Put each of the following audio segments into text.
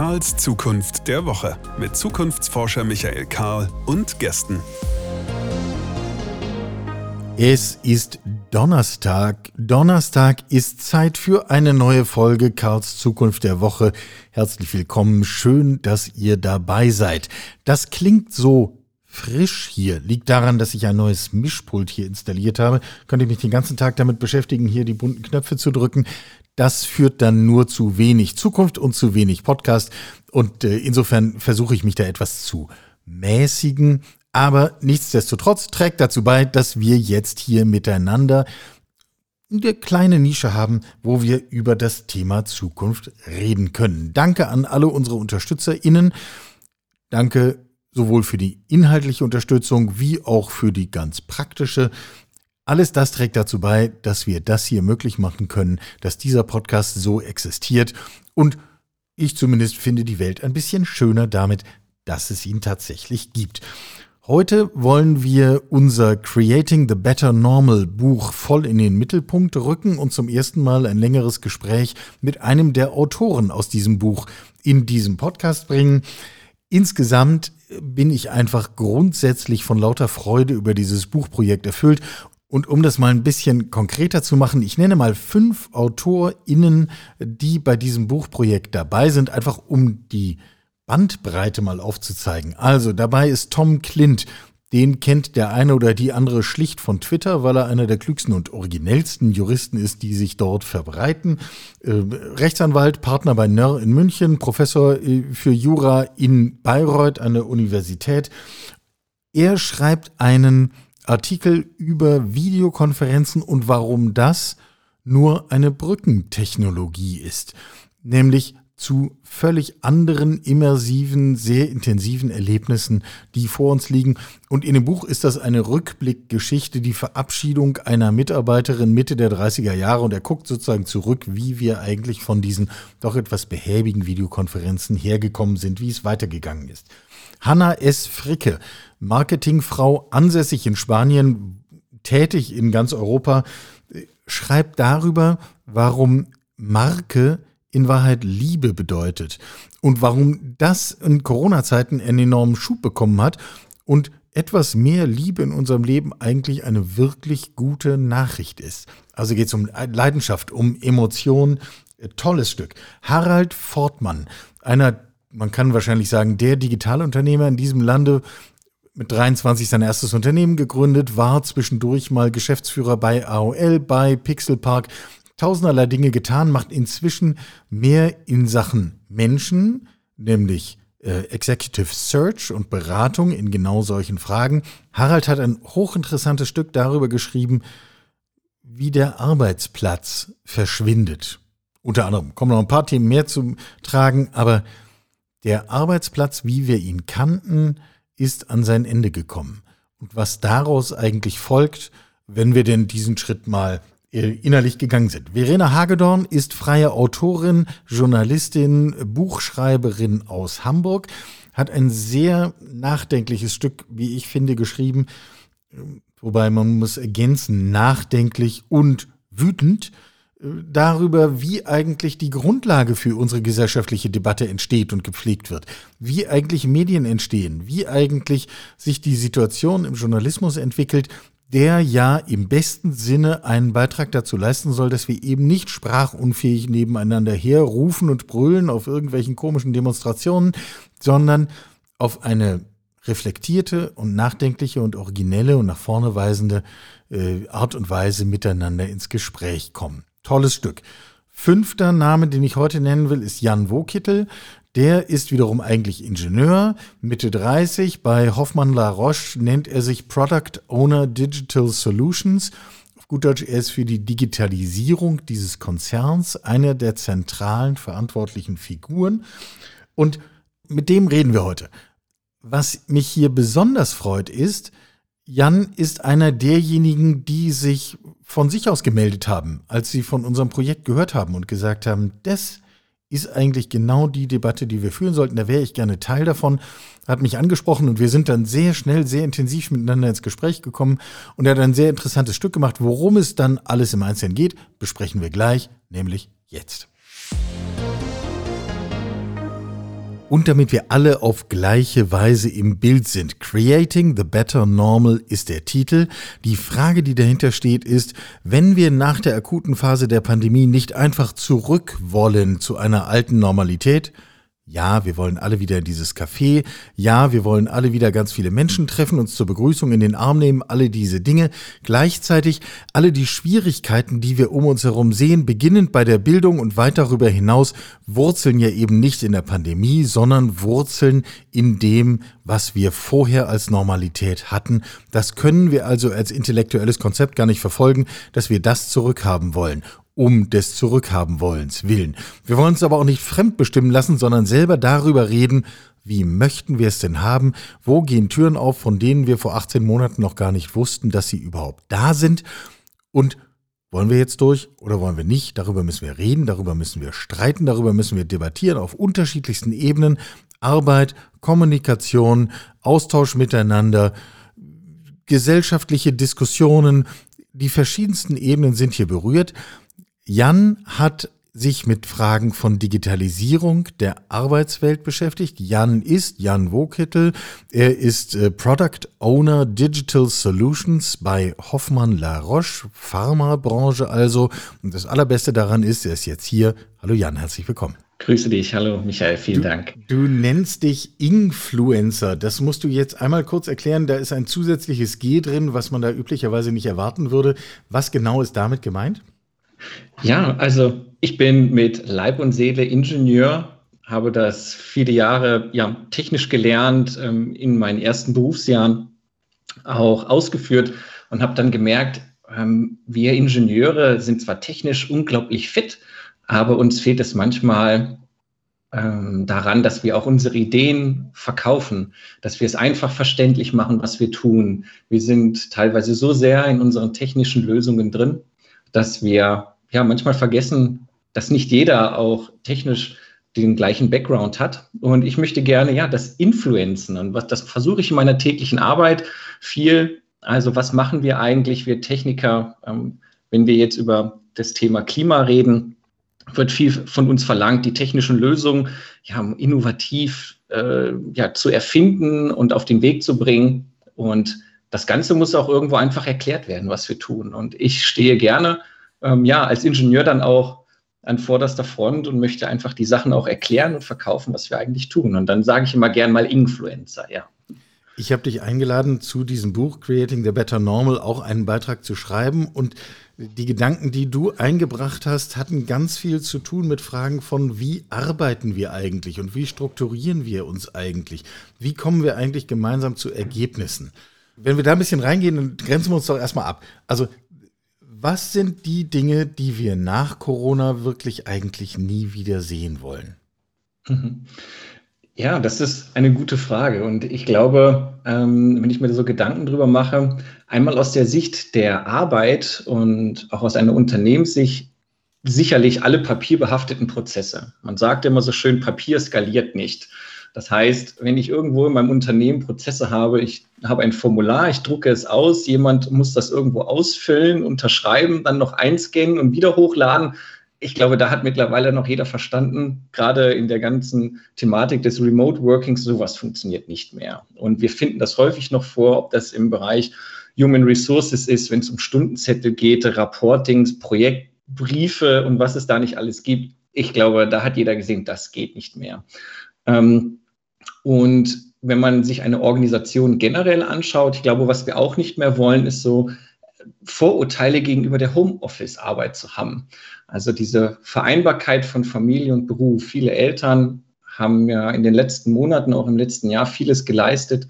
Karls Zukunft der Woche mit Zukunftsforscher Michael Karl und Gästen. Es ist Donnerstag. Donnerstag ist Zeit für eine neue Folge Karls Zukunft der Woche. Herzlich willkommen. Schön, dass ihr dabei seid. Das klingt so frisch hier. Liegt daran, dass ich ein neues Mischpult hier installiert habe. Könnte mich den ganzen Tag damit beschäftigen, hier die bunten Knöpfe zu drücken. Das führt dann nur zu wenig Zukunft und zu wenig Podcast. Und äh, insofern versuche ich mich da etwas zu mäßigen. Aber nichtsdestotrotz trägt dazu bei, dass wir jetzt hier miteinander eine kleine Nische haben, wo wir über das Thema Zukunft reden können. Danke an alle unsere UnterstützerInnen. Danke sowohl für die inhaltliche Unterstützung wie auch für die ganz praktische. Alles das trägt dazu bei, dass wir das hier möglich machen können, dass dieser Podcast so existiert und ich zumindest finde die Welt ein bisschen schöner damit, dass es ihn tatsächlich gibt. Heute wollen wir unser Creating the Better Normal Buch voll in den Mittelpunkt rücken und zum ersten Mal ein längeres Gespräch mit einem der Autoren aus diesem Buch in diesem Podcast bringen. Insgesamt bin ich einfach grundsätzlich von lauter Freude über dieses Buchprojekt erfüllt. Und um das mal ein bisschen konkreter zu machen, ich nenne mal fünf AutorInnen, die bei diesem Buchprojekt dabei sind, einfach um die Bandbreite mal aufzuzeigen. Also dabei ist Tom Clint, den kennt der eine oder die andere schlicht von Twitter, weil er einer der klügsten und originellsten Juristen ist, die sich dort verbreiten. Äh, Rechtsanwalt, Partner bei Nörr in München, Professor äh, für Jura in Bayreuth an der Universität. Er schreibt einen Artikel über Videokonferenzen und warum das nur eine Brückentechnologie ist. Nämlich zu völlig anderen, immersiven, sehr intensiven Erlebnissen, die vor uns liegen. Und in dem Buch ist das eine Rückblickgeschichte, die Verabschiedung einer Mitarbeiterin Mitte der 30er Jahre. Und er guckt sozusagen zurück, wie wir eigentlich von diesen doch etwas behäbigen Videokonferenzen hergekommen sind, wie es weitergegangen ist. Hanna S. Fricke, Marketingfrau, ansässig in Spanien, tätig in ganz Europa, schreibt darüber, warum Marke in Wahrheit Liebe bedeutet und warum das in Corona-Zeiten einen enormen Schub bekommen hat und etwas mehr Liebe in unserem Leben eigentlich eine wirklich gute Nachricht ist. Also geht es um Leidenschaft, um Emotion. Tolles Stück. Harald Fortmann, einer, man kann wahrscheinlich sagen, der Digitalunternehmer in diesem Lande, mit 23 sein erstes Unternehmen gegründet, war zwischendurch mal Geschäftsführer bei AOL, bei Pixelpark, tausenderlei Dinge getan, macht inzwischen mehr in Sachen Menschen, nämlich äh, Executive Search und Beratung in genau solchen Fragen. Harald hat ein hochinteressantes Stück darüber geschrieben, wie der Arbeitsplatz verschwindet. Unter anderem kommen noch ein paar Themen mehr zu tragen, aber der Arbeitsplatz, wie wir ihn kannten, ist an sein Ende gekommen. Und was daraus eigentlich folgt, wenn wir denn diesen Schritt mal äh, innerlich gegangen sind. Verena Hagedorn ist freie Autorin, Journalistin, Buchschreiberin aus Hamburg, hat ein sehr nachdenkliches Stück, wie ich finde, geschrieben, wobei man muss ergänzen, nachdenklich und wütend äh, darüber, wie eigentlich die Grundlage für unsere gesellschaftliche Debatte entsteht und gepflegt wird, wie eigentlich Medien entstehen, wie eigentlich sich die Situation im Journalismus entwickelt, der ja im besten Sinne einen Beitrag dazu leisten soll, dass wir eben nicht sprachunfähig nebeneinander herrufen und brüllen auf irgendwelchen komischen Demonstrationen, sondern auf eine reflektierte und nachdenkliche und originelle und nach vorne weisende äh, Art und Weise miteinander ins Gespräch kommen. Tolles Stück. Fünfter Name, den ich heute nennen will, ist Jan Wokittel. Der ist wiederum eigentlich Ingenieur, Mitte 30. Bei Hoffmann La Roche nennt er sich Product Owner Digital Solutions. Auf gut Deutsch, er ist für die Digitalisierung dieses Konzerns einer der zentralen verantwortlichen Figuren. Und mit dem reden wir heute. Was mich hier besonders freut, ist, Jan ist einer derjenigen, die sich von sich aus gemeldet haben, als sie von unserem Projekt gehört haben und gesagt haben, das ist eigentlich genau die Debatte, die wir führen sollten. Da wäre ich gerne Teil davon. Hat mich angesprochen und wir sind dann sehr schnell, sehr intensiv miteinander ins Gespräch gekommen und er hat ein sehr interessantes Stück gemacht. Worum es dann alles im Einzelnen geht, besprechen wir gleich, nämlich jetzt. Und damit wir alle auf gleiche Weise im Bild sind. Creating the Better Normal ist der Titel. Die Frage, die dahinter steht, ist, wenn wir nach der akuten Phase der Pandemie nicht einfach zurück wollen zu einer alten Normalität, ja, wir wollen alle wieder in dieses Café. Ja, wir wollen alle wieder ganz viele Menschen treffen, uns zur Begrüßung in den Arm nehmen, alle diese Dinge. Gleichzeitig alle die Schwierigkeiten, die wir um uns herum sehen, beginnend bei der Bildung und weit darüber hinaus, wurzeln ja eben nicht in der Pandemie, sondern wurzeln in dem, was wir vorher als Normalität hatten. Das können wir also als intellektuelles Konzept gar nicht verfolgen, dass wir das zurückhaben wollen um des Zurückhabenwollens willen. Wir wollen uns aber auch nicht fremdbestimmen lassen, sondern selber darüber reden, wie möchten wir es denn haben? Wo gehen Türen auf, von denen wir vor 18 Monaten noch gar nicht wussten, dass sie überhaupt da sind? Und wollen wir jetzt durch oder wollen wir nicht? Darüber müssen wir reden, darüber müssen wir streiten, darüber müssen wir debattieren auf unterschiedlichsten Ebenen. Arbeit, Kommunikation, Austausch miteinander, gesellschaftliche Diskussionen, die verschiedensten Ebenen sind hier berührt. Jan hat sich mit Fragen von Digitalisierung der Arbeitswelt beschäftigt. Jan ist Jan Wokittel. Er ist äh, Product Owner Digital Solutions bei Hoffmann La Roche, Pharmabranche also. Und das Allerbeste daran ist, er ist jetzt hier. Hallo Jan, herzlich willkommen. Grüße dich. Hallo Michael, vielen du, Dank. Du nennst dich Influencer. Das musst du jetzt einmal kurz erklären. Da ist ein zusätzliches G drin, was man da üblicherweise nicht erwarten würde. Was genau ist damit gemeint? Ja, also ich bin mit Leib und Seele Ingenieur, habe das viele Jahre ja, technisch gelernt, ähm, in meinen ersten Berufsjahren auch ausgeführt und habe dann gemerkt, ähm, wir Ingenieure sind zwar technisch unglaublich fit, aber uns fehlt es manchmal ähm, daran, dass wir auch unsere Ideen verkaufen, dass wir es einfach verständlich machen, was wir tun. Wir sind teilweise so sehr in unseren technischen Lösungen drin, dass wir ja manchmal vergessen, dass nicht jeder auch technisch den gleichen Background hat. Und ich möchte gerne ja das Influenzen und was das versuche ich in meiner täglichen Arbeit viel. Also was machen wir eigentlich, wir Techniker, ähm, wenn wir jetzt über das Thema Klima reden, wird viel von uns verlangt, die technischen Lösungen ja, innovativ äh, ja, zu erfinden und auf den Weg zu bringen. Und das Ganze muss auch irgendwo einfach erklärt werden, was wir tun. Und ich stehe gerne ähm, ja, als Ingenieur dann auch an vorderster Front und möchte einfach die Sachen auch erklären und verkaufen, was wir eigentlich tun. Und dann sage ich immer gern mal Influencer, ja. Ich habe dich eingeladen, zu diesem Buch Creating the Better Normal auch einen Beitrag zu schreiben. Und die Gedanken, die du eingebracht hast, hatten ganz viel zu tun mit Fragen von, wie arbeiten wir eigentlich und wie strukturieren wir uns eigentlich? Wie kommen wir eigentlich gemeinsam zu Ergebnissen? Wenn wir da ein bisschen reingehen, dann grenzen wir uns doch erstmal ab. Also was sind die Dinge, die wir nach Corona wirklich eigentlich nie wieder sehen wollen? Mhm. Ja, das ist eine gute Frage. Und ich glaube, ähm, wenn ich mir so Gedanken drüber mache, einmal aus der Sicht der Arbeit und auch aus einer Unternehmenssicht, sicherlich alle papierbehafteten Prozesse. Man sagt immer so schön, Papier skaliert nicht. Das heißt, wenn ich irgendwo in meinem Unternehmen Prozesse habe, ich habe ein Formular, ich drucke es aus, jemand muss das irgendwo ausfüllen, unterschreiben, dann noch einscannen und wieder hochladen. Ich glaube, da hat mittlerweile noch jeder verstanden, gerade in der ganzen Thematik des Remote Workings, sowas funktioniert nicht mehr. Und wir finden das häufig noch vor, ob das im Bereich Human Resources ist, wenn es um Stundenzettel geht, Reportings, Projektbriefe und was es da nicht alles gibt. Ich glaube, da hat jeder gesehen, das geht nicht mehr. Ähm, und wenn man sich eine Organisation generell anschaut, ich glaube, was wir auch nicht mehr wollen, ist so Vorurteile gegenüber der Homeoffice-Arbeit zu haben. Also diese Vereinbarkeit von Familie und Beruf. Viele Eltern haben ja in den letzten Monaten, auch im letzten Jahr vieles geleistet,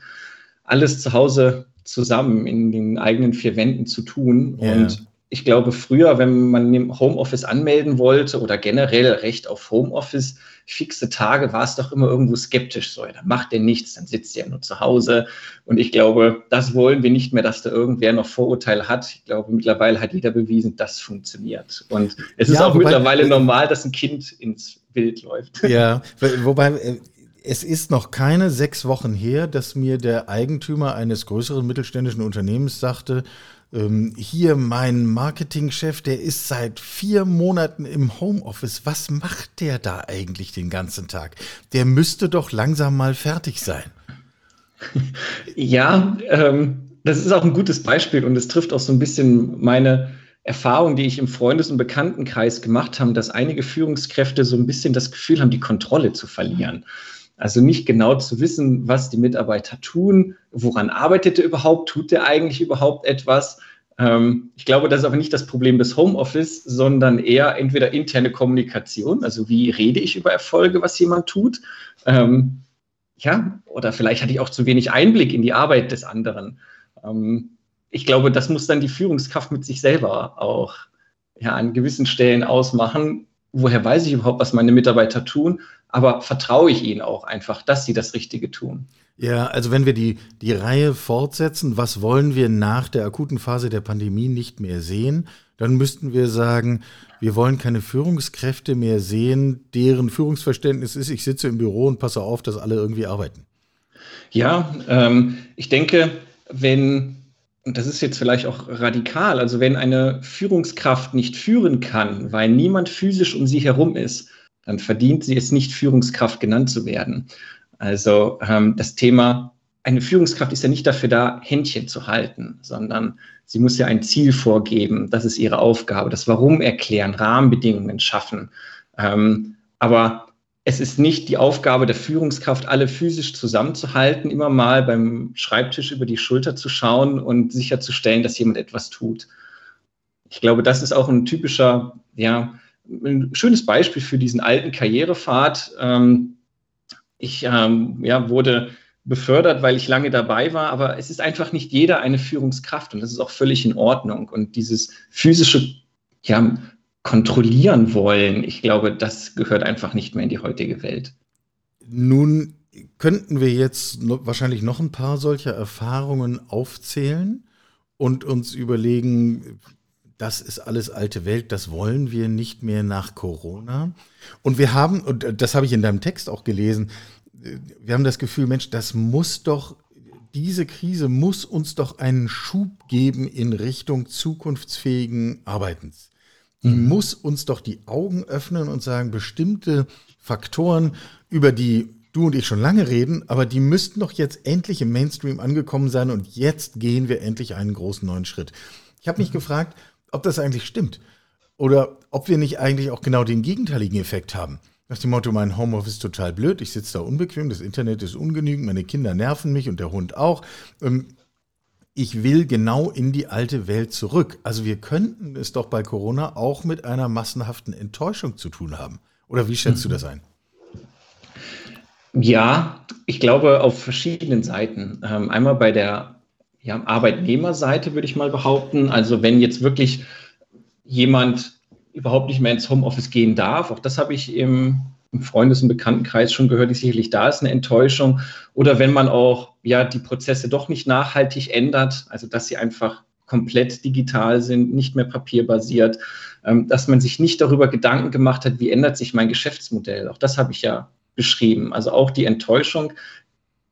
alles zu Hause zusammen in den eigenen vier Wänden zu tun. Yeah. Und ich glaube, früher, wenn man im Homeoffice anmelden wollte oder generell Recht auf Homeoffice, fixe Tage, war es doch immer irgendwo skeptisch. So, dann macht er nichts, dann sitzt er nur zu Hause. Und ich glaube, das wollen wir nicht mehr, dass da irgendwer noch Vorurteile hat. Ich glaube, mittlerweile hat jeder bewiesen, das funktioniert. Und es ja, ist auch wobei, mittlerweile normal, dass ein Kind ins Bild läuft. Ja, wobei äh, Es ist noch keine sechs Wochen her, dass mir der Eigentümer eines größeren mittelständischen Unternehmens sagte, ähm, hier mein Marketingchef, der ist seit vier Monaten im Homeoffice. Was macht der da eigentlich den ganzen Tag? Der müsste doch langsam mal fertig sein. Ja, ähm, das ist auch ein gutes Beispiel und es trifft auch so ein bisschen meine Erfahrung, die ich im Freundes- und Bekanntenkreis gemacht habe, dass einige Führungskräfte so ein bisschen das Gefühl haben, die Kontrolle zu verlieren. Also nicht genau zu wissen, was die Mitarbeiter tun, woran arbeitet er überhaupt, tut er eigentlich überhaupt etwas. Ähm, ich glaube, das ist aber nicht das Problem des Homeoffice, sondern eher entweder interne Kommunikation, also wie rede ich über Erfolge, was jemand tut. Ähm, ja, oder vielleicht hatte ich auch zu wenig Einblick in die Arbeit des anderen. Ähm, ich glaube, das muss dann die Führungskraft mit sich selber auch ja, an gewissen Stellen ausmachen. Woher weiß ich überhaupt, was meine Mitarbeiter tun? Aber vertraue ich ihnen auch einfach, dass sie das Richtige tun? Ja, also wenn wir die, die Reihe fortsetzen, was wollen wir nach der akuten Phase der Pandemie nicht mehr sehen, dann müssten wir sagen, wir wollen keine Führungskräfte mehr sehen, deren Führungsverständnis ist, ich sitze im Büro und passe auf, dass alle irgendwie arbeiten. Ja, ähm, ich denke, wenn, und das ist jetzt vielleicht auch radikal, also wenn eine Führungskraft nicht führen kann, weil niemand physisch um sie herum ist, verdient sie es nicht, Führungskraft genannt zu werden. Also ähm, das Thema, eine Führungskraft ist ja nicht dafür da, Händchen zu halten, sondern sie muss ja ein Ziel vorgeben. Das ist ihre Aufgabe. Das Warum erklären, Rahmenbedingungen schaffen. Ähm, aber es ist nicht die Aufgabe der Führungskraft, alle physisch zusammenzuhalten, immer mal beim Schreibtisch über die Schulter zu schauen und sicherzustellen, dass jemand etwas tut. Ich glaube, das ist auch ein typischer, ja, ein schönes Beispiel für diesen alten Karrierepfad. Ähm, ich ähm, ja, wurde befördert, weil ich lange dabei war, aber es ist einfach nicht jeder eine Führungskraft und das ist auch völlig in Ordnung. Und dieses physische ja, kontrollieren wollen. Ich glaube, das gehört einfach nicht mehr in die heutige Welt. Nun könnten wir jetzt wahrscheinlich noch ein paar solcher Erfahrungen aufzählen und uns überlegen, das ist alles alte Welt, das wollen wir nicht mehr nach Corona. Und wir haben, und das habe ich in deinem Text auch gelesen, wir haben das Gefühl, Mensch, das muss doch, diese Krise muss uns doch einen Schub geben in Richtung zukunftsfähigen Arbeitens die mhm. muss uns doch die Augen öffnen und sagen, bestimmte Faktoren, über die du und ich schon lange reden, aber die müssten doch jetzt endlich im Mainstream angekommen sein und jetzt gehen wir endlich einen großen neuen Schritt. Ich habe mich mhm. gefragt, ob das eigentlich stimmt oder ob wir nicht eigentlich auch genau den gegenteiligen Effekt haben. Nach dem Motto, mein Homeoffice ist total blöd, ich sitze da unbequem, das Internet ist ungenügend, meine Kinder nerven mich und der Hund auch. Ähm, ich will genau in die alte Welt zurück. Also wir könnten es doch bei Corona auch mit einer massenhaften Enttäuschung zu tun haben. Oder wie schätzt mhm. du das ein? Ja, ich glaube auf verschiedenen Seiten. Ähm, einmal bei der ja, Arbeitnehmerseite würde ich mal behaupten. Also wenn jetzt wirklich jemand überhaupt nicht mehr ins Homeoffice gehen darf, auch das habe ich im im Freundes- und Bekanntenkreis schon gehört, die sicherlich da ist eine Enttäuschung. Oder wenn man auch ja die Prozesse doch nicht nachhaltig ändert, also dass sie einfach komplett digital sind, nicht mehr papierbasiert, ähm, dass man sich nicht darüber Gedanken gemacht hat, wie ändert sich mein Geschäftsmodell. Auch das habe ich ja beschrieben. Also auch die Enttäuschung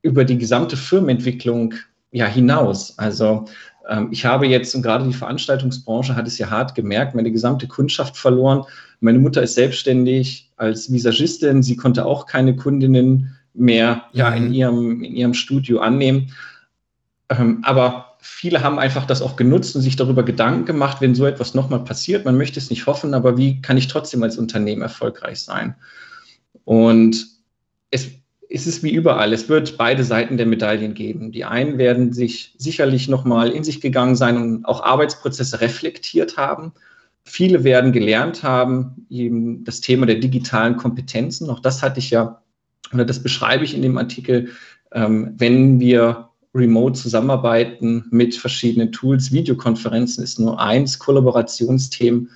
über die gesamte Firmenentwicklung ja hinaus. Also ähm, ich habe jetzt, und gerade die Veranstaltungsbranche hat es ja hart gemerkt, meine gesamte Kundschaft verloren. Meine Mutter ist selbstständig als Visagistin. Sie konnte auch keine Kundinnen mehr ja, in, mhm. ihrem, in ihrem Studio annehmen. Ähm, aber viele haben einfach das auch genutzt und sich darüber Gedanken gemacht, wenn so etwas nochmal passiert. Man möchte es nicht hoffen, aber wie kann ich trotzdem als Unternehmen erfolgreich sein? Und es ist es wie überall. Es wird beide Seiten der Medaillen geben. Die einen werden sich sicherlich nochmal in sich gegangen sein und auch Arbeitsprozesse reflektiert haben. Viele werden gelernt haben, eben das Thema der digitalen Kompetenzen. Auch das hatte ich ja, oder das beschreibe ich in dem Artikel, ähm, wenn wir remote zusammenarbeiten mit verschiedenen Tools. Videokonferenzen ist nur eins, Kollaborationsthemen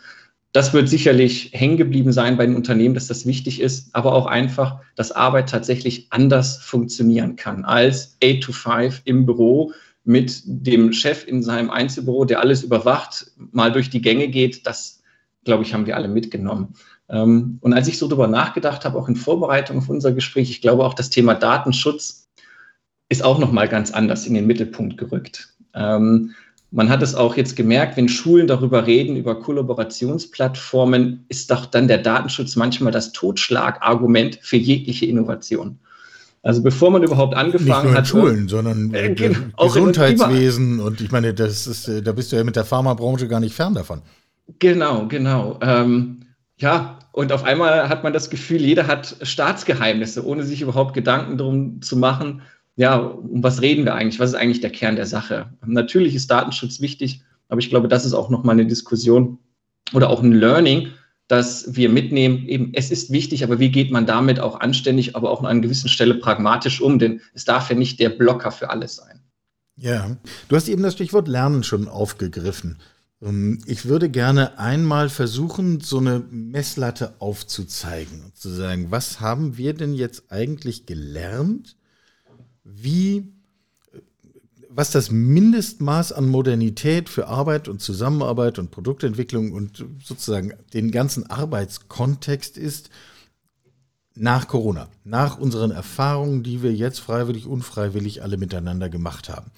das wird sicherlich hängen geblieben sein bei den Unternehmen, dass das wichtig ist, aber auch einfach, dass Arbeit tatsächlich anders funktionieren kann als 8 to 5 im Büro mit dem Chef in seinem Einzelbüro, der alles überwacht, mal durch die Gänge geht. Das, glaube ich, haben wir alle mitgenommen. Ähm, und als ich so darüber nachgedacht habe, auch in Vorbereitung auf unser Gespräch, ich glaube auch das Thema Datenschutz ist auch nochmal ganz anders in den Mittelpunkt gerückt. Man hat es auch jetzt gemerkt, wenn Schulen darüber reden, über Kollaborationsplattformen, ist doch dann der Datenschutz manchmal das Totschlagargument für jegliche Innovation. Also bevor man überhaupt angefangen Nicht nur in hat. Schulen, sondern äh, genau, Gesundheitswesen und ich meine, das ist, äh, da bist du ja mit der Pharmabranche gar nicht fern davon. Genau, genau. Ähm, ja, und auf einmal hat man das Gefühl, jeder hat Staatsgeheimnisse, ohne sich überhaupt Gedanken darum zu machen, ja, um was reden wir eigentlich? Was ist eigentlich der Kern der Sache? Natürlich ist Datenschutz wichtig, aber ich glaube, das ist auch nochmal eine Diskussion oder auch ein Learning, dass wir mitnehmen, eben, es ist wichtig, aber wie geht man damit auch anständig, aber auch an einer gewissen Stelle pragmatisch um, denn es darf ja nicht der Blocker für alles sein. Ja, du hast eben das Stichwort Lernen schon aufgegriffen. Ähm, ich würde gerne einmal versuchen, so eine Messlatte aufzuzeigen und zu sagen, was haben wir denn jetzt eigentlich gelernt wie, was das Mindestmaß an Modernität für Arbeit und Zusammenarbeit und Produktentwicklung und sozusagen den ganzen Arbeitskontext ist nach Corona, nach unseren Erfahrungen, die wir jetzt freiwillig, unfreiwillig alle miteinander gemacht haben.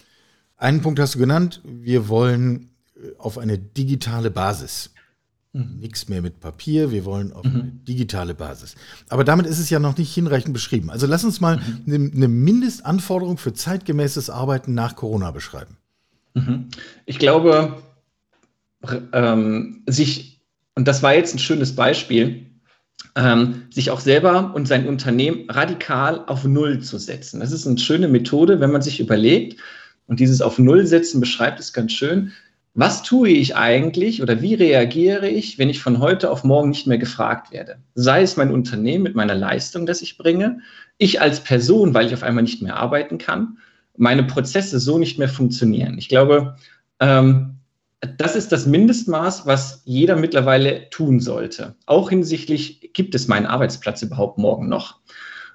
Einen Punkt hast du genannt, wir wollen äh, auf eine digitale Basis Mhm. Nichts mehr mit Papier, wir wollen auf mhm. eine digitale Basis. Aber damit ist es ja noch nicht hinreichend beschrieben. Also lass uns mal mhm. eine, eine Mindestanforderung für zeitgemäßes Arbeiten nach Corona beschreiben. Mhm. Ich glaube, ähm, sich, und das war jetzt ein schönes Beispiel, ähm, sich auch selber und sein Unternehmen radikal auf Null zu setzen. Das ist eine schöne Methode, wenn man sich überlegt, und dieses auf Null setzen beschreibt es ganz schön, was tue ich eigentlich oder wie reagiere ich, wenn ich von heute auf morgen nicht mehr gefragt werde? Sei es mein Unternehmen mit meiner Leistung, das ich bringe, ich als Person, weil ich auf einmal nicht mehr arbeiten kann, meine Prozesse so nicht mehr funktionieren. Ich glaube, ähm, das ist das Mindestmaß, was jeder mittlerweile tun sollte. Auch hinsichtlich, gibt es meinen Arbeitsplatz überhaupt morgen noch?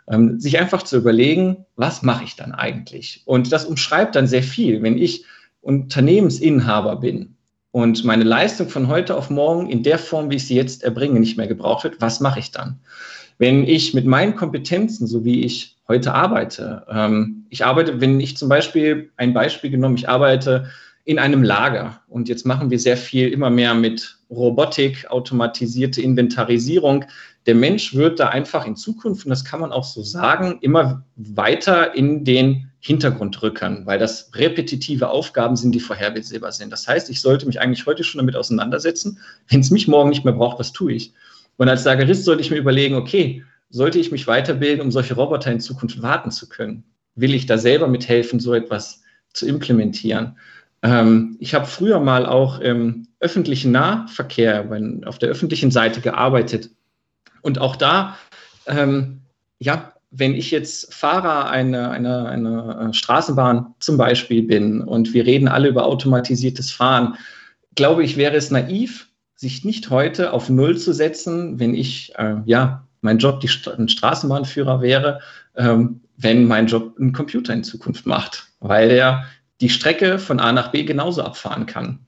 Ähm, sich einfach zu überlegen, was mache ich dann eigentlich? Und das umschreibt dann sehr viel. Wenn ich Unternehmensinhaber bin und meine Leistung von heute auf morgen in der Form, wie ich sie jetzt erbringe, nicht mehr gebraucht wird, was mache ich dann? Wenn ich mit meinen Kompetenzen, so wie ich heute arbeite, ähm, ich arbeite, wenn ich zum Beispiel ein Beispiel genommen, ich arbeite in einem Lager und jetzt machen wir sehr viel immer mehr mit Robotik, automatisierte Inventarisierung. Der Mensch wird da einfach in Zukunft, und das kann man auch so sagen, immer weiter in den Hintergrund rückern, weil das repetitive Aufgaben sind, die vorhersehbar sind. Das heißt, ich sollte mich eigentlich heute schon damit auseinandersetzen. Wenn es mich morgen nicht mehr braucht, was tue ich? Und als Lagerist sollte ich mir überlegen, okay, sollte ich mich weiterbilden, um solche Roboter in Zukunft warten zu können? Will ich da selber mithelfen, so etwas zu implementieren? Ähm, ich habe früher mal auch im öffentlichen Nahverkehr, wenn, auf der öffentlichen Seite gearbeitet. Und auch da, ähm, ja, wenn ich jetzt Fahrer einer, einer, einer Straßenbahn zum Beispiel bin und wir reden alle über automatisiertes Fahren, glaube ich, wäre es naiv, sich nicht heute auf Null zu setzen, wenn ich, äh, ja, mein Job die, ein Straßenbahnführer wäre, ähm, wenn mein Job ein Computer in Zukunft macht, weil er die Strecke von A nach B genauso abfahren kann.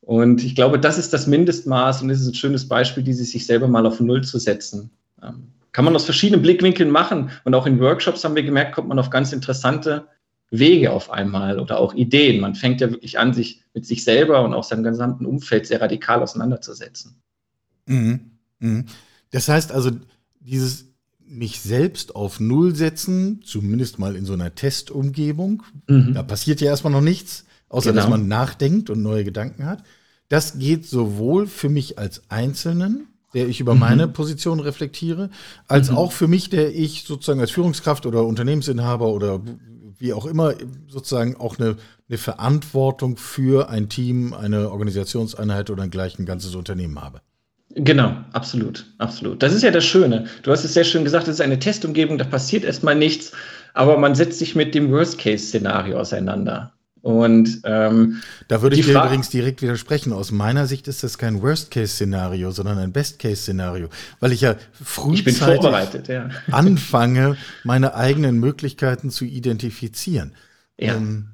Und ich glaube, das ist das Mindestmaß und das ist ein schönes Beispiel, dieses sich selber mal auf Null zu setzen. Ähm, kann man aus verschiedenen Blickwinkeln machen. Und auch in Workshops haben wir gemerkt, kommt man auf ganz interessante Wege auf einmal oder auch Ideen. Man fängt ja wirklich an, sich mit sich selber und auch seinem gesamten Umfeld sehr radikal auseinanderzusetzen. Mhm. Mhm. Das heißt also, dieses mich selbst auf Null setzen, zumindest mal in so einer Testumgebung, mhm. da passiert ja erstmal noch nichts, außer genau. dass man nachdenkt und neue Gedanken hat. Das geht sowohl für mich als Einzelnen, der ich über mhm. meine Position reflektiere, als mhm. auch für mich, der ich sozusagen als Führungskraft oder Unternehmensinhaber oder wie auch immer sozusagen auch eine, eine Verantwortung für ein Team, eine Organisationseinheit oder ein gleich ein ganzes Unternehmen habe. Genau, absolut, absolut. Das ist ja das Schöne. Du hast es sehr schön gesagt, es ist eine Testumgebung, da passiert erstmal nichts, aber man setzt sich mit dem Worst-Case-Szenario auseinander. Und ähm, da würde ich dir übrigens direkt widersprechen. Aus meiner Sicht ist das kein Worst-Case-Szenario, sondern ein Best-Case-Szenario, weil ich ja frühzeitig ich ja. anfange, meine eigenen Möglichkeiten zu identifizieren. Ja, ähm,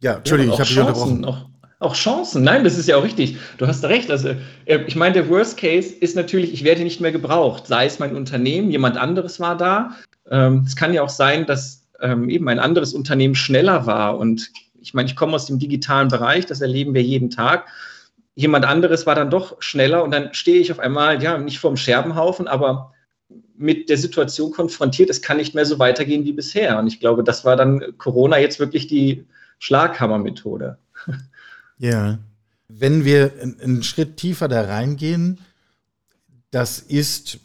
ja Entschuldigung, ja, ich habe dich unterbrochen. Noch, auch Chancen. Nein, das ist ja auch richtig. Du hast recht. Also, äh, ich meine, der Worst Case ist natürlich, ich werde nicht mehr gebraucht. Sei es mein Unternehmen, jemand anderes war da. Ähm, es kann ja auch sein, dass ähm, eben ein anderes Unternehmen schneller war. Und ich meine, ich komme aus dem digitalen Bereich, das erleben wir jeden Tag. Jemand anderes war dann doch schneller und dann stehe ich auf einmal, ja, nicht vorm Scherbenhaufen, aber mit der Situation konfrontiert, es kann nicht mehr so weitergehen wie bisher. Und ich glaube, das war dann Corona jetzt wirklich die Schlaghammermethode. Ja. Wenn wir einen Schritt tiefer da reingehen, das ist,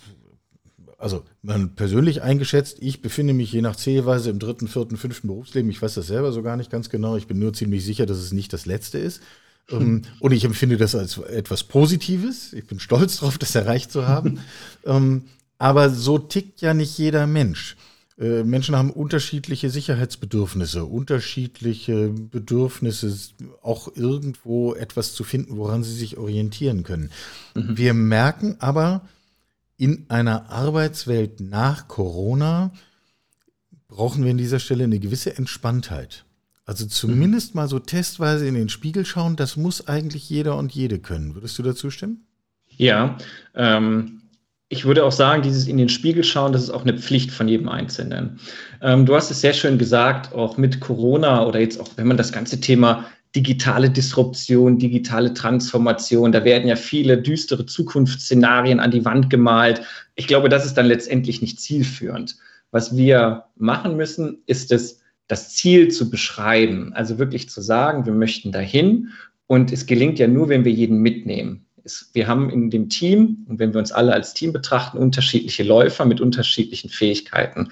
also man persönlich eingeschätzt, ich befinde mich je nach Zählweise im dritten, vierten, fünften Berufsleben. Ich weiß das selber so gar nicht ganz genau. Ich bin nur ziemlich sicher, dass es nicht das letzte ist. Hm. Und ich empfinde das als etwas Positives. Ich bin stolz darauf, das erreicht zu haben. ähm, aber so tickt ja nicht jeder Mensch. Äh, Menschen haben unterschiedliche Sicherheitsbedürfnisse, unterschiedliche Bedürfnisse, auch irgendwo etwas zu finden, woran sie sich orientieren können. Mhm. Wir merken aber, in einer Arbeitswelt nach Corona brauchen wir an dieser Stelle eine gewisse Entspanntheit. Also zumindest mhm. mal so testweise in den Spiegel schauen, das muss eigentlich jeder und jede können. Würdest du dazu stimmen? Ja, ähm, ich würde auch sagen, dieses in den Spiegel schauen, das ist auch eine Pflicht von jedem Einzelnen. Ähm, du hast es sehr schön gesagt, auch mit Corona oder jetzt auch, wenn man das ganze Thema digitale Disruption, digitale Transformation, da werden ja viele düstere Zukunftsszenarien an die Wand gemalt. Ich glaube, das ist dann letztendlich nicht zielführend. Was wir machen müssen, ist es, das Ziel zu beschreiben, also wirklich zu sagen, wir möchten dahin. Und es gelingt ja nur, wenn wir jeden mitnehmen ist, wir haben in dem Team, und wenn wir uns alle als Team betrachten, unterschiedliche Läufer mit unterschiedlichen Fähigkeiten.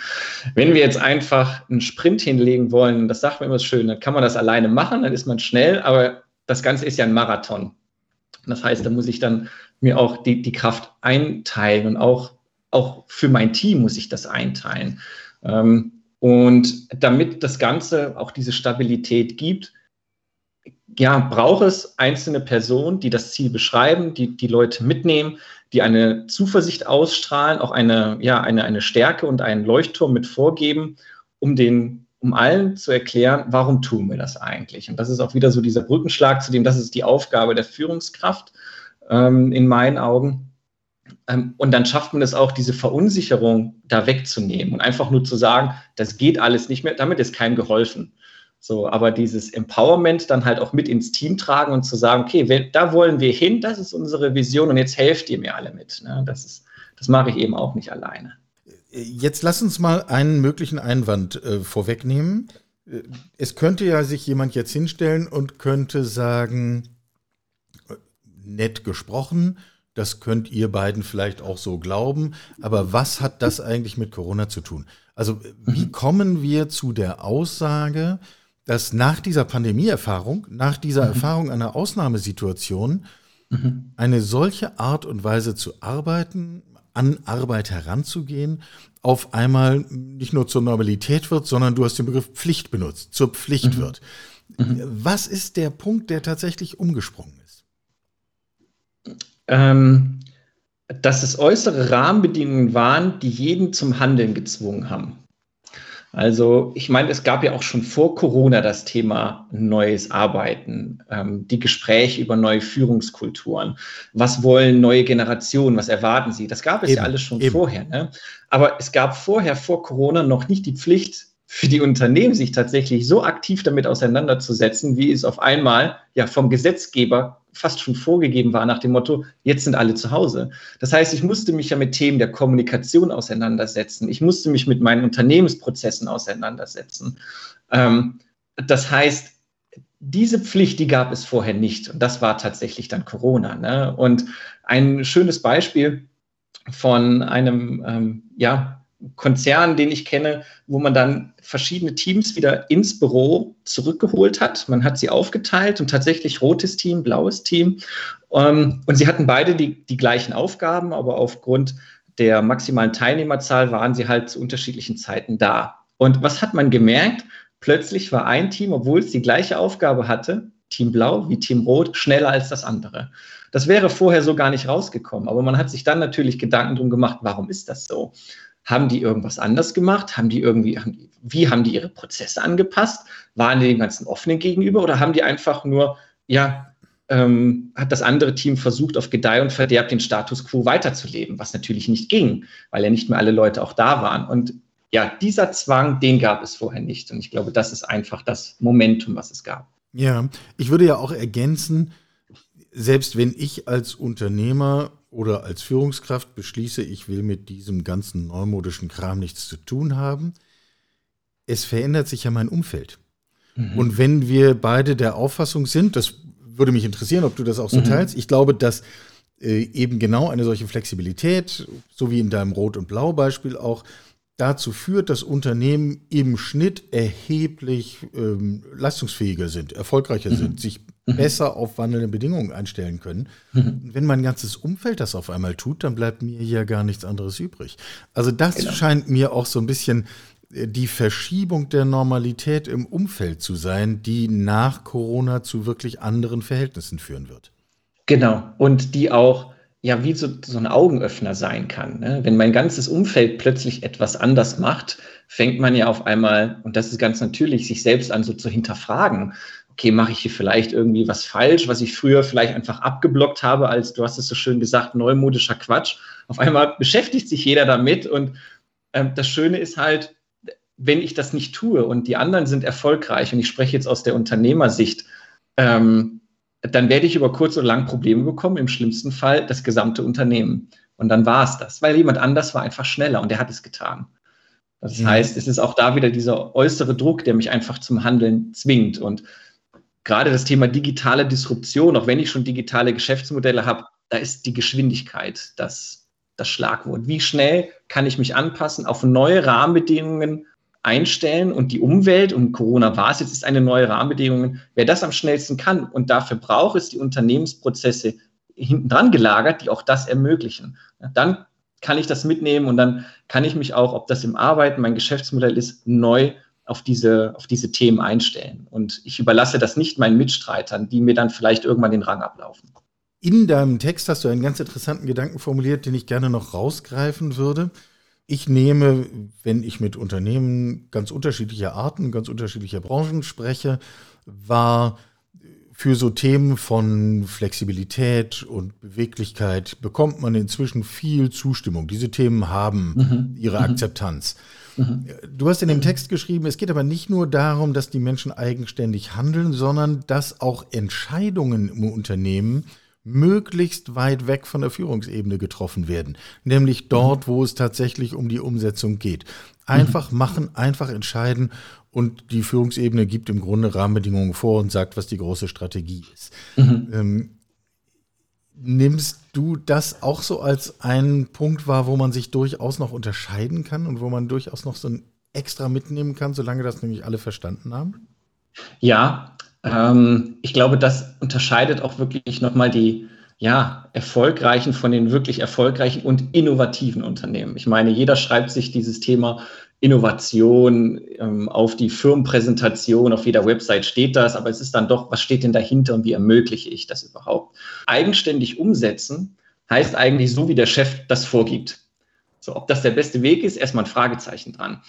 Wenn wir jetzt einfach einen Sprint hinlegen wollen, das sagt man immer schön, dann kann man das alleine machen, dann ist man schnell, aber das Ganze ist ja ein Marathon. Das heißt, da muss ich dann mir auch die, die Kraft einteilen und auch, auch für mein Team muss ich das einteilen. Ähm, und damit das Ganze auch diese Stabilität gibt, ja, braucht es einzelne Personen, die das Ziel beschreiben, die die Leute mitnehmen, die eine Zuversicht ausstrahlen, auch eine, ja, eine, eine Stärke und einen Leuchtturm mit vorgeben, um den, um allen zu erklären, warum tun wir das eigentlich? Und das ist auch wieder so dieser Brückenschlag zu dem, das ist die Aufgabe der Führungskraft ähm, in meinen Augen. Ähm, und dann schafft man es auch, diese Verunsicherung da wegzunehmen und einfach nur zu sagen, das geht alles nicht mehr, damit ist keinem geholfen. So, aber dieses Empowerment dann halt auch mit ins Team tragen und zu sagen, okay, da wollen wir hin, das ist unsere Vision und jetzt helft ihr mir alle mit. Ne? Das, ist, das mache ich eben auch nicht alleine. Jetzt lass uns mal einen möglichen Einwand äh, vorwegnehmen. Äh, es könnte ja sich jemand jetzt hinstellen und könnte sagen, äh, nett gesprochen, das könnt ihr beiden vielleicht auch so glauben, aber was hat das eigentlich mit Corona zu tun? Also wie mhm. kommen wir zu der Aussage, dass nach dieser Pandemieerfahrung, nach dieser mhm. Erfahrung einer Ausnahmesituation, mhm. eine solche Art und Weise zu arbeiten, an Arbeit heranzugehen, auf einmal nicht nur zur Normalität wird, sondern du hast den Begriff Pflicht benutzt, zur Pflicht mhm. wird. Mhm. Was ist der Punkt, der tatsächlich umgesprungen ist? Ähm, dass es äußere Rahmenbedingungen waren, die jeden zum Handeln gezwungen haben. Also ich meine, es gab ja auch schon vor Corona das Thema neues Arbeiten, ähm, die Gespräche über neue Führungskulturen. Was wollen neue Generationen? Was erwarten sie? Das gab es eben, ja alles schon eben. vorher. Ne? Aber es gab vorher, vor Corona, noch nicht die Pflicht für die Unternehmen, sich tatsächlich so aktiv damit auseinanderzusetzen, wie es auf einmal ja vom Gesetzgeber fast schon vorgegeben war nach dem Motto, jetzt sind alle zu Hause. Das heißt, ich musste mich ja mit Themen der Kommunikation auseinandersetzen. Ich musste mich mit meinen Unternehmensprozessen auseinandersetzen. Ähm, das heißt, diese Pflicht, die gab es vorher nicht. Und das war tatsächlich dann Corona. Ne? Und ein schönes Beispiel von einem, ähm, ja, Konzern, den ich kenne, wo man dann verschiedene Teams wieder ins Büro zurückgeholt hat. Man hat sie aufgeteilt und tatsächlich rotes Team, blaues Team. Ähm, und sie hatten beide die, die gleichen Aufgaben, aber aufgrund der maximalen Teilnehmerzahl waren sie halt zu unterschiedlichen Zeiten da. Und was hat man gemerkt? Plötzlich war ein Team, obwohl es die gleiche Aufgabe hatte, Team Blau wie Team Rot, schneller als das andere. Das wäre vorher so gar nicht rausgekommen. Aber man hat sich dann natürlich Gedanken drum gemacht, warum ist das so? Haben die irgendwas anders gemacht? Haben die irgendwie, haben die, wie haben die ihre Prozesse angepasst? Waren die dem Ganzen offenen gegenüber oder haben die einfach nur ja, ähm, hat das andere Team versucht, auf Gedeih und Verderb den Status quo weiterzuleben, was natürlich nicht ging, weil ja nicht mehr alle Leute auch da waren. Und ja, dieser Zwang, den gab es vorher nicht. Und ich glaube, das ist einfach das Momentum, was es gab. Ja, ich würde ja auch ergänzen, selbst wenn ich als Unternehmer oder als Führungskraft beschließe, ich will mit diesem ganzen neumodischen Kram nichts zu tun haben, es verändert sich ja mein Umfeld. Mhm. Und wenn wir beide der Auffassung sind, das würde mich interessieren, ob du das auch so mhm. teilst, ich glaube, dass äh, eben genau eine solche Flexibilität, so wie in deinem Rot- und Blau-Beispiel auch, dazu führt, dass Unternehmen im Schnitt erheblich ähm, leistungsfähiger sind, erfolgreicher mhm. sind, sich. Besser auf wandelnde Bedingungen einstellen können. Mhm. Wenn mein ganzes Umfeld das auf einmal tut, dann bleibt mir ja gar nichts anderes übrig. Also das genau. scheint mir auch so ein bisschen äh, die Verschiebung der Normalität im Umfeld zu sein, die nach Corona zu wirklich anderen Verhältnissen führen wird. Genau. Und die auch ja wie so, so ein Augenöffner sein kann. Ne? Wenn mein ganzes Umfeld plötzlich etwas anders macht, fängt man ja auf einmal, und das ist ganz natürlich, sich selbst an so zu hinterfragen. Okay, mache ich hier vielleicht irgendwie was falsch, was ich früher vielleicht einfach abgeblockt habe, als du hast es so schön gesagt, neumodischer Quatsch. Auf einmal beschäftigt sich jeder damit und ähm, das Schöne ist halt, wenn ich das nicht tue und die anderen sind erfolgreich, und ich spreche jetzt aus der Unternehmersicht, ähm, dann werde ich über kurz oder lang Probleme bekommen, im schlimmsten Fall das gesamte Unternehmen. Und dann war es das, weil jemand anders war einfach schneller und der hat es getan. Das mhm. heißt, es ist auch da wieder dieser äußere Druck, der mich einfach zum Handeln zwingt. Und gerade das Thema digitale Disruption, auch wenn ich schon digitale Geschäftsmodelle habe, da ist die Geschwindigkeit das, das Schlagwort. Wie schnell kann ich mich anpassen auf neue Rahmenbedingungen einstellen und die Umwelt, und Corona war es jetzt, ist eine neue Rahmenbedingung, wer das am schnellsten kann und dafür braucht es die Unternehmensprozesse hinten dran gelagert, die auch das ermöglichen. Dann kann ich das mitnehmen und dann kann ich mich auch, ob das im Arbeiten mein Geschäftsmodell ist, neu auf diese, auf diese Themen einstellen. Und ich überlasse das nicht meinen Mitstreitern, die mir dann vielleicht irgendwann den Rang ablaufen. In deinem Text hast du einen ganz interessanten Gedanken formuliert, den ich gerne noch rausgreifen würde. Ich nehme, wenn ich mit Unternehmen ganz unterschiedlicher Arten, ganz unterschiedlicher Branchen spreche, war für so Themen von Flexibilität und Beweglichkeit bekommt man inzwischen viel Zustimmung. Diese Themen haben mhm. ihre mhm. Akzeptanz. Mhm. Du hast in dem Text geschrieben, es geht aber nicht nur darum, dass die Menschen eigenständig handeln, sondern dass auch Entscheidungen im Unternehmen möglichst weit weg von der Führungsebene getroffen werden, nämlich dort, wo es tatsächlich um die Umsetzung geht. Einfach mhm. machen, einfach entscheiden und die Führungsebene gibt im Grunde Rahmenbedingungen vor und sagt, was die große Strategie ist. Mhm. Ähm, nimmst du das auch so als einen Punkt wahr, wo man sich durchaus noch unterscheiden kann und wo man durchaus noch so ein extra mitnehmen kann, solange das nämlich alle verstanden haben? Ja, ähm, ich glaube, das unterscheidet auch wirklich nochmal die ja, erfolgreichen von den wirklich erfolgreichen und innovativen Unternehmen. Ich meine, jeder schreibt sich dieses Thema Innovation ähm, auf die Firmenpräsentation, auf jeder Website steht das, aber es ist dann doch, was steht denn dahinter und wie ermögliche ich das überhaupt? Eigenständig umsetzen heißt eigentlich so, wie der Chef das vorgibt. So, ob das der beste Weg ist, erstmal ein Fragezeichen dran.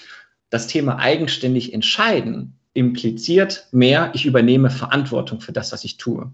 Das Thema eigenständig entscheiden impliziert mehr, ich übernehme Verantwortung für das, was ich tue.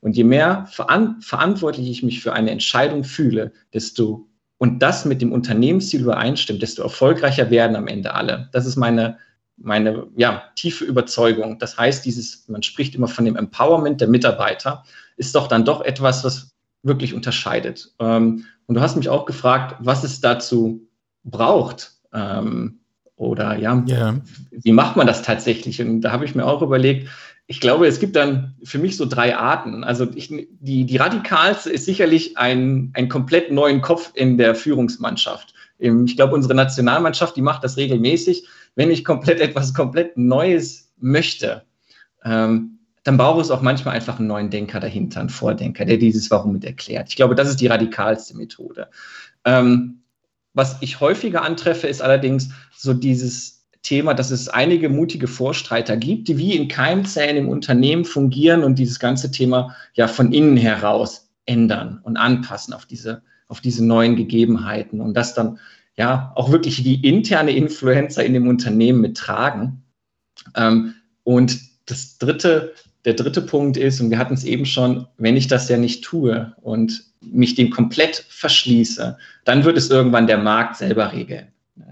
Und je mehr veran verantwortlich ich mich für eine Entscheidung fühle, desto und das mit dem Unternehmensziel übereinstimmt, desto erfolgreicher werden am Ende alle. Das ist meine, meine ja, tiefe Überzeugung. Das heißt, dieses, man spricht immer von dem Empowerment der Mitarbeiter, ist doch dann doch etwas, was wirklich unterscheidet. Ähm, und du hast mich auch gefragt, was es dazu braucht, ähm, oder ja, ja, wie macht man das tatsächlich? Und da habe ich mir auch überlegt, ich glaube, es gibt dann für mich so drei Arten. Also ich, die, die radikalste ist sicherlich ein, ein komplett neuen Kopf in der Führungsmannschaft. Ich glaube, unsere Nationalmannschaft, die macht das regelmäßig. Wenn ich komplett etwas komplett Neues möchte, ähm, dann braucht es auch manchmal einfach einen neuen Denker dahinter, einen Vordenker, der dieses Warum mit erklärt. Ich glaube, das ist die radikalste Methode. Ähm, was ich häufiger antreffe, ist allerdings so dieses Thema, dass es einige mutige Vorstreiter gibt, die wie in Keimzellen im Unternehmen fungieren und dieses ganze Thema ja von innen heraus ändern und anpassen auf diese, auf diese neuen Gegebenheiten und das dann ja auch wirklich die interne Influencer in dem Unternehmen mittragen. Ähm, und das dritte der dritte Punkt ist, und wir hatten es eben schon, wenn ich das ja nicht tue und mich dem komplett verschließe, dann wird es irgendwann der Markt selber regeln.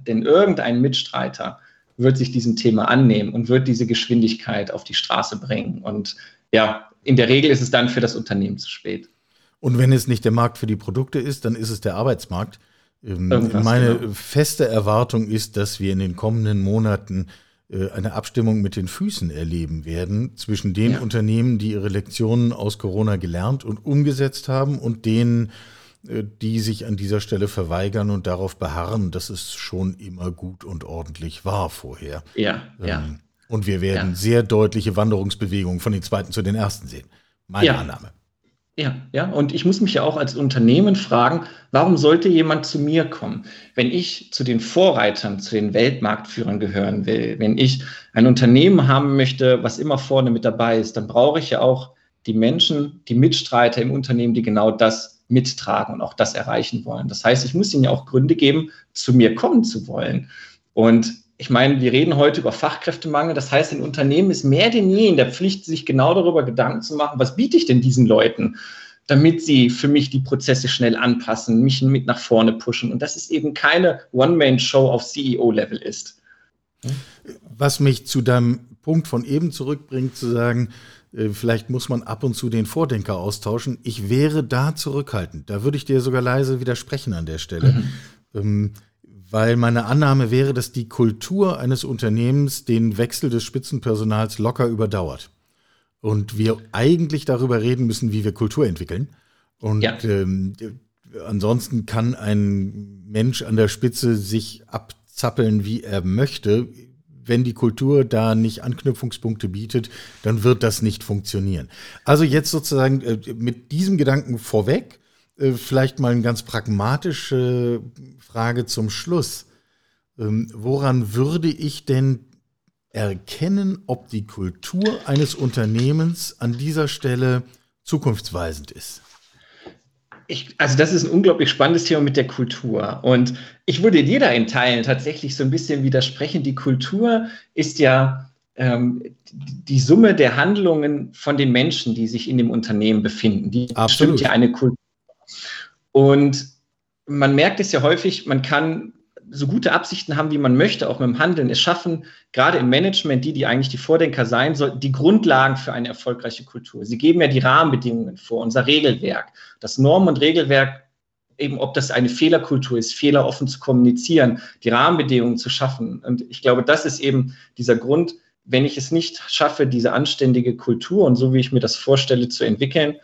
Denn irgendein Mitstreiter wird sich diesem Thema annehmen und wird diese Geschwindigkeit auf die Straße bringen. Und ja, in der Regel ist es dann für das Unternehmen zu spät. Und wenn es nicht der Markt für die Produkte ist, dann ist es der Arbeitsmarkt. Ähm, Irgendwas, Meine genau. feste Erwartung ist, dass wir in den kommenden Monaten äh, eine Abstimmung mit den Füßen erleben werden zwischen den ja. Unternehmen, die ihre Lektionen aus Corona gelernt und umgesetzt haben und denen, die sich an dieser Stelle verweigern und darauf beharren, dass es schon immer gut und ordentlich war vorher. Ja, ähm, ja. Und wir werden ja. sehr deutliche Wanderungsbewegungen von den zweiten zu den ersten sehen. Meine ja. Annahme. Ja, ja, und ich muss mich ja auch als Unternehmen fragen, warum sollte jemand zu mir kommen? Wenn ich zu den Vorreitern, zu den Weltmarktführern gehören will, wenn ich ein Unternehmen haben möchte, was immer vorne mit dabei ist, dann brauche ich ja auch die Menschen, die Mitstreiter im Unternehmen, die genau das mittragen und auch das erreichen wollen. Das heißt, ich muss ihnen ja auch Gründe geben, zu mir kommen zu wollen. Und ich meine, wir reden heute über Fachkräftemangel. Das heißt, ein Unternehmen ist mehr denn je in der Pflicht, sich genau darüber Gedanken zu machen, was biete ich denn diesen Leuten, damit sie für mich die Prozesse schnell anpassen, mich mit nach vorne pushen. Und das ist eben keine One-Man-Show auf CEO-Level ist. Was mich zu deinem Punkt von eben zurückbringt, zu sagen, vielleicht muss man ab und zu den Vordenker austauschen. Ich wäre da zurückhaltend. Da würde ich dir sogar leise widersprechen an der Stelle. Mhm. Ähm, weil meine Annahme wäre, dass die Kultur eines Unternehmens den Wechsel des Spitzenpersonals locker überdauert. Und wir eigentlich darüber reden müssen, wie wir Kultur entwickeln. Und ja. ähm, ansonsten kann ein Mensch an der Spitze sich abzappeln, wie er möchte. Wenn die Kultur da nicht Anknüpfungspunkte bietet, dann wird das nicht funktionieren. Also jetzt sozusagen äh, mit diesem Gedanken vorweg äh, vielleicht mal eine ganz pragmatische Frage zum Schluss. Ähm, woran würde ich denn erkennen, ob die Kultur eines Unternehmens an dieser Stelle zukunftsweisend ist? Ich, also das ist ein unglaublich spannendes Thema mit der Kultur. Und ich würde dir da in Teilen tatsächlich so ein bisschen widersprechen. Die Kultur ist ja ähm, die Summe der Handlungen von den Menschen, die sich in dem Unternehmen befinden. Die Absolut. bestimmt ja eine Kultur. Und man merkt es ja häufig, man kann so gute Absichten haben, wie man möchte, auch mit dem Handeln. Es schaffen gerade im Management, die, die eigentlich die Vordenker sein sollten, die Grundlagen für eine erfolgreiche Kultur. Sie geben ja die Rahmenbedingungen vor, unser Regelwerk. Das Normen- und Regelwerk, eben ob das eine Fehlerkultur ist, Fehler offen zu kommunizieren, die Rahmenbedingungen zu schaffen. Und ich glaube, das ist eben dieser Grund, wenn ich es nicht schaffe, diese anständige Kultur und so wie ich mir das vorstelle zu entwickeln,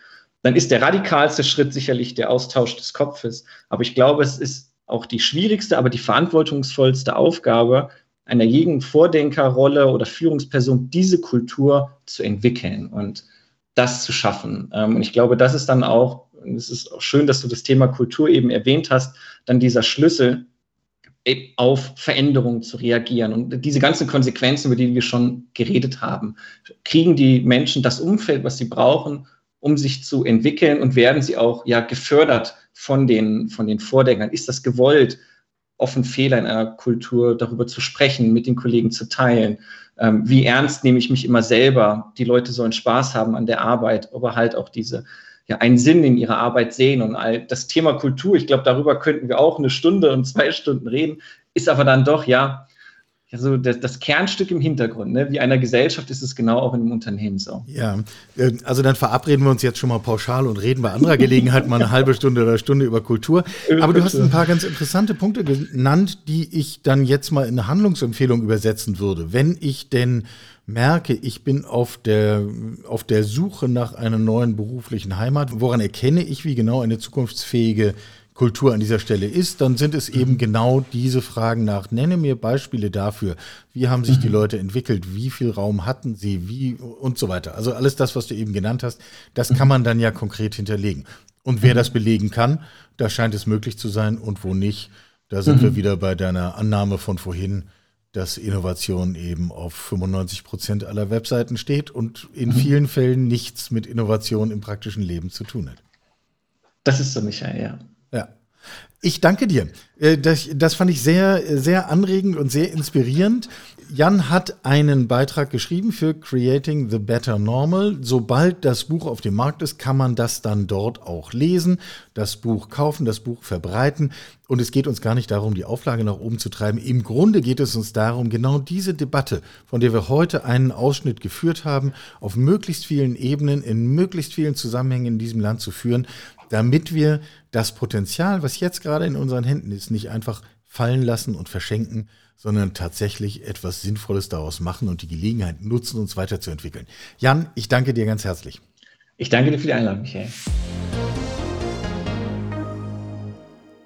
dann ist der radikalste Schritt sicherlich der Austausch des Kopfes. Aber ich glaube, es ist auch die schwierigste, aber die verantwortungsvollste Aufgabe einer jeden Vordenkerrolle oder Führungsperson, diese Kultur zu entwickeln und das zu schaffen. Ähm, und ich glaube, das ist dann auch, und es ist auch schön, dass du das Thema Kultur eben erwähnt hast, dann dieser Schlüssel auf Veränderungen zu reagieren. Und diese ganzen Konsequenzen, über die wir schon geredet haben, kriegen die Menschen das Umfeld, was sie brauchen, um sich zu entwickeln und werden sie auch ja gefördert von den, von den Vordenkern? Ist das gewollt, offen Fehler in einer Kultur darüber zu sprechen, mit den Kollegen zu teilen? Ähm, wie ernst nehme ich mich immer selber? Die Leute sollen Spaß haben an der Arbeit, aber halt auch diese ja, einen Sinn in ihrer Arbeit sehen und all das Thema Kultur, ich glaube, darüber könnten wir auch eine Stunde und zwei Stunden reden, ist aber dann doch, ja, also das, das, Kernstück im Hintergrund. Ne? Wie einer Gesellschaft ist es genau auch in einem Unternehmen so. Ja, äh, also dann verabreden wir uns jetzt schon mal pauschal und reden bei anderer Gelegenheit mal eine halbe Stunde oder Stunde über Kultur. Aber du hast ein paar ganz interessante Punkte genannt, die ich dann jetzt mal in eine Handlungsempfehlung übersetzen würde. Wenn ich denn merke, ich bin auf der, auf der Suche nach einer neuen beruflichen Heimat, woran erkenne ich, wie genau eine zukunftsfähige Kultur an dieser Stelle ist, dann sind es eben mhm. genau diese Fragen nach. Nenne mir Beispiele dafür. Wie haben sich die mhm. Leute entwickelt? Wie viel Raum hatten sie? Wie und so weiter. Also alles das, was du eben genannt hast, das kann man dann ja konkret hinterlegen. Und wer mhm. das belegen kann, da scheint es möglich zu sein und wo nicht, da sind mhm. wir wieder bei deiner Annahme von vorhin, dass Innovation eben auf 95 Prozent aller Webseiten steht und in mhm. vielen Fällen nichts mit Innovation im praktischen Leben zu tun hat. Das ist so, Michael, ja. Ich danke dir. Äh, das, das fand ich sehr, sehr anregend und sehr inspirierend. Jan hat einen Beitrag geschrieben für Creating the Better Normal. Sobald das Buch auf dem Markt ist, kann man das dann dort auch lesen, das Buch kaufen, das Buch verbreiten. Und es geht uns gar nicht darum, die Auflage nach oben zu treiben. Im Grunde geht es uns darum, genau diese Debatte, von der wir heute einen Ausschnitt geführt haben, auf möglichst vielen Ebenen, in möglichst vielen Zusammenhängen in diesem Land zu führen, damit wir das Potenzial, was jetzt gerade in unseren Händen ist, nicht einfach fallen lassen und verschenken, sondern tatsächlich etwas Sinnvolles daraus machen und die Gelegenheit nutzen, uns weiterzuentwickeln. Jan, ich danke dir ganz herzlich. Ich danke dir für die Einladung, Michael.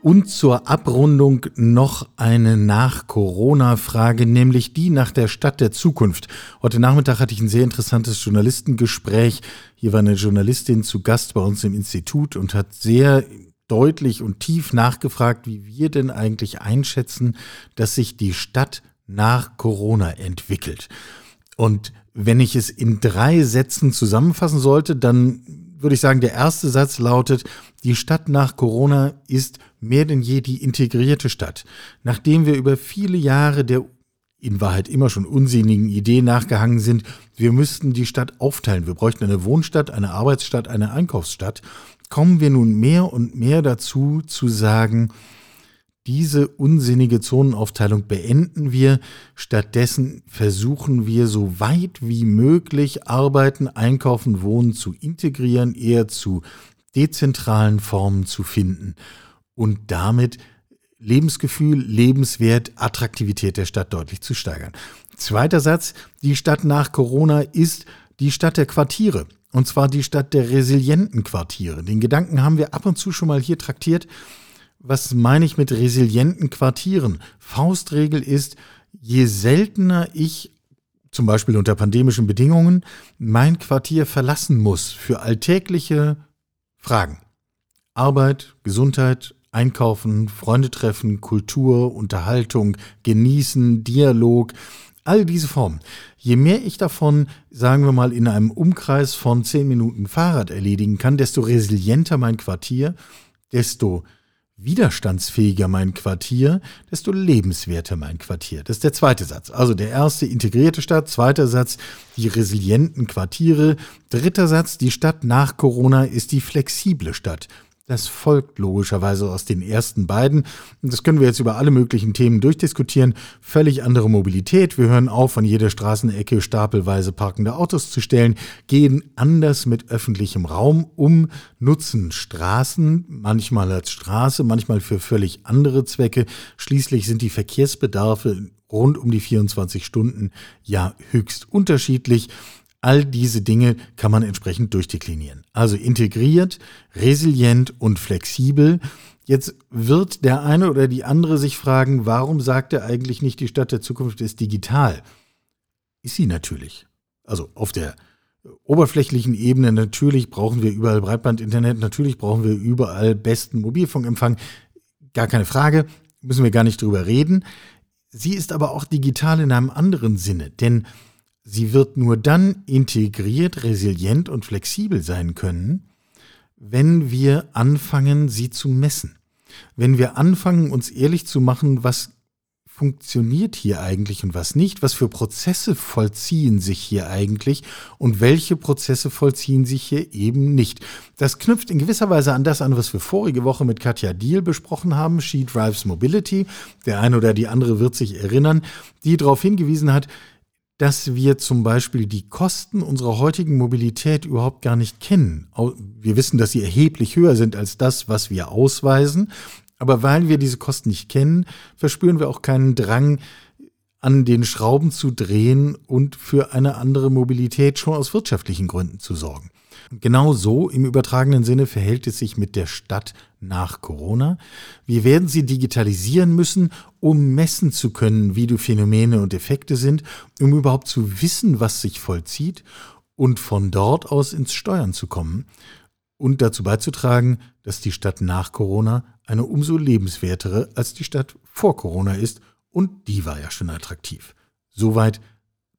Und zur Abrundung noch eine Nach-Corona-Frage, nämlich die nach der Stadt der Zukunft. Heute Nachmittag hatte ich ein sehr interessantes Journalistengespräch. Hier war eine Journalistin zu Gast bei uns im Institut und hat sehr deutlich und tief nachgefragt, wie wir denn eigentlich einschätzen, dass sich die Stadt nach Corona entwickelt. Und wenn ich es in drei Sätzen zusammenfassen sollte, dann würde ich sagen, der erste Satz lautet, die Stadt nach Corona ist mehr denn je die integrierte Stadt. Nachdem wir über viele Jahre der in Wahrheit immer schon unsinnigen Idee nachgehangen sind, wir müssten die Stadt aufteilen. Wir bräuchten eine Wohnstadt, eine Arbeitsstadt, eine Einkaufsstadt kommen wir nun mehr und mehr dazu zu sagen, diese unsinnige Zonenaufteilung beenden wir. Stattdessen versuchen wir so weit wie möglich Arbeiten, Einkaufen, Wohnen zu integrieren, eher zu dezentralen Formen zu finden und damit Lebensgefühl, Lebenswert, Attraktivität der Stadt deutlich zu steigern. Zweiter Satz, die Stadt nach Corona ist die Stadt der Quartiere. Und zwar die Stadt der resilienten Quartiere. Den Gedanken haben wir ab und zu schon mal hier traktiert. Was meine ich mit resilienten Quartieren? Faustregel ist, je seltener ich zum Beispiel unter pandemischen Bedingungen mein Quartier verlassen muss für alltägliche Fragen. Arbeit, Gesundheit, Einkaufen, Freunde treffen, Kultur, Unterhaltung, Genießen, Dialog, all diese Formen. Je mehr ich davon, sagen wir mal, in einem Umkreis von zehn Minuten Fahrrad erledigen kann, desto resilienter mein Quartier, desto widerstandsfähiger mein Quartier, desto lebenswerter mein Quartier. Das ist der zweite Satz. Also der erste integrierte Stadt, zweiter Satz die resilienten Quartiere, dritter Satz die Stadt nach Corona ist die flexible Stadt. Das folgt logischerweise aus den ersten beiden. Das können wir jetzt über alle möglichen Themen durchdiskutieren. Völlig andere Mobilität. Wir hören auf, an jeder Straßenecke stapelweise parkende Autos zu stellen, gehen anders mit öffentlichem Raum um, nutzen Straßen, manchmal als Straße, manchmal für völlig andere Zwecke. Schließlich sind die Verkehrsbedarfe rund um die 24 Stunden ja höchst unterschiedlich. All diese Dinge kann man entsprechend durchdeklinieren. Also integriert, resilient und flexibel. Jetzt wird der eine oder die andere sich fragen, warum sagt er eigentlich nicht, die Stadt der Zukunft ist digital? Ist sie natürlich. Also auf der oberflächlichen Ebene natürlich brauchen wir überall Breitbandinternet, natürlich brauchen wir überall besten Mobilfunkempfang. Gar keine Frage, müssen wir gar nicht drüber reden. Sie ist aber auch digital in einem anderen Sinne, denn Sie wird nur dann integriert, resilient und flexibel sein können, wenn wir anfangen, sie zu messen. Wenn wir anfangen, uns ehrlich zu machen, was funktioniert hier eigentlich und was nicht? Was für Prozesse vollziehen sich hier eigentlich und welche Prozesse vollziehen sich hier eben nicht? Das knüpft in gewisser Weise an das an, was wir vorige Woche mit Katja Diel besprochen haben, She Drives Mobility. Der eine oder die andere wird sich erinnern, die darauf hingewiesen hat, dass wir zum Beispiel die Kosten unserer heutigen Mobilität überhaupt gar nicht kennen. Wir wissen, dass sie erheblich höher sind als das, was wir ausweisen. Aber weil wir diese Kosten nicht kennen, verspüren wir auch keinen Drang, an den Schrauben zu drehen und für eine andere Mobilität schon aus wirtschaftlichen Gründen zu sorgen. Genau so im übertragenen Sinne verhält es sich mit der Stadt nach Corona. Wir werden sie digitalisieren müssen, um messen zu können, wie die Phänomene und Effekte sind, um überhaupt zu wissen, was sich vollzieht und von dort aus ins Steuern zu kommen und dazu beizutragen, dass die Stadt nach Corona eine umso lebenswertere als die Stadt vor Corona ist und die war ja schon attraktiv. Soweit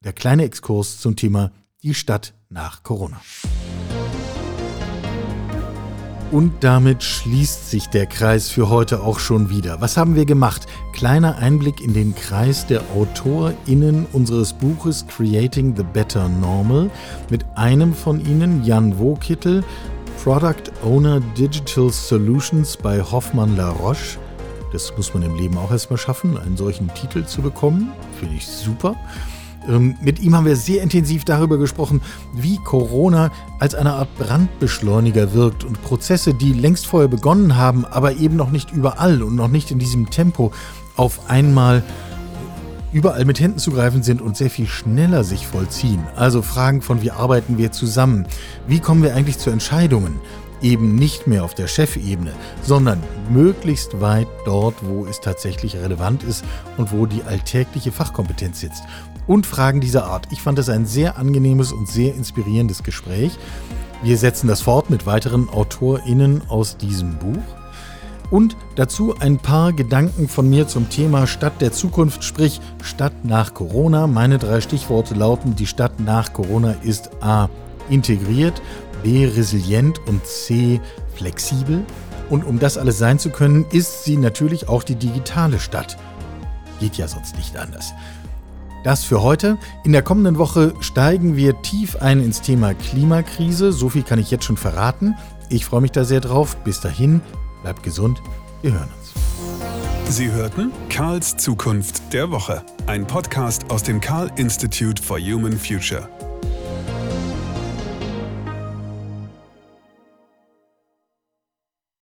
der kleine Exkurs zum Thema die Stadt nach Corona. Und damit schließt sich der Kreis für heute auch schon wieder. Was haben wir gemacht? Kleiner Einblick in den Kreis der AutorInnen unseres Buches Creating the Better Normal mit einem von ihnen, Jan Wokittel, Product Owner Digital Solutions bei Hoffmann La Roche. Das muss man im Leben auch erstmal schaffen, einen solchen Titel zu bekommen. Finde ich super. Ähm, mit ihm haben wir sehr intensiv darüber gesprochen, wie Corona als eine Art Brandbeschleuniger wirkt und Prozesse, die längst vorher begonnen haben, aber eben noch nicht überall und noch nicht in diesem Tempo auf einmal überall mit Händen zu greifen sind und sehr viel schneller sich vollziehen. Also Fragen von, wie arbeiten wir zusammen? Wie kommen wir eigentlich zu Entscheidungen? Eben nicht mehr auf der Chefebene, sondern möglichst weit dort, wo es tatsächlich relevant ist und wo die alltägliche Fachkompetenz sitzt und Fragen dieser Art. Ich fand es ein sehr angenehmes und sehr inspirierendes Gespräch. Wir setzen das fort mit weiteren AutorInnen aus diesem Buch. Und dazu ein paar Gedanken von mir zum Thema Stadt der Zukunft, sprich Stadt nach Corona. Meine drei Stichworte lauten, die Stadt nach Corona ist A. integriert, B. resilient und C. flexibel. Und um das alles sein zu können, ist sie natürlich auch die digitale Stadt. Geht ja sonst nicht anders. Das für heute. In der kommenden Woche steigen wir tief ein ins Thema Klimakrise. So viel kann ich jetzt schon verraten. Ich freue mich da sehr drauf. Bis dahin, bleibt gesund. Wir hören uns. Sie hörten Karls Zukunft der Woche. Ein Podcast aus dem Karl Institute for Human Future.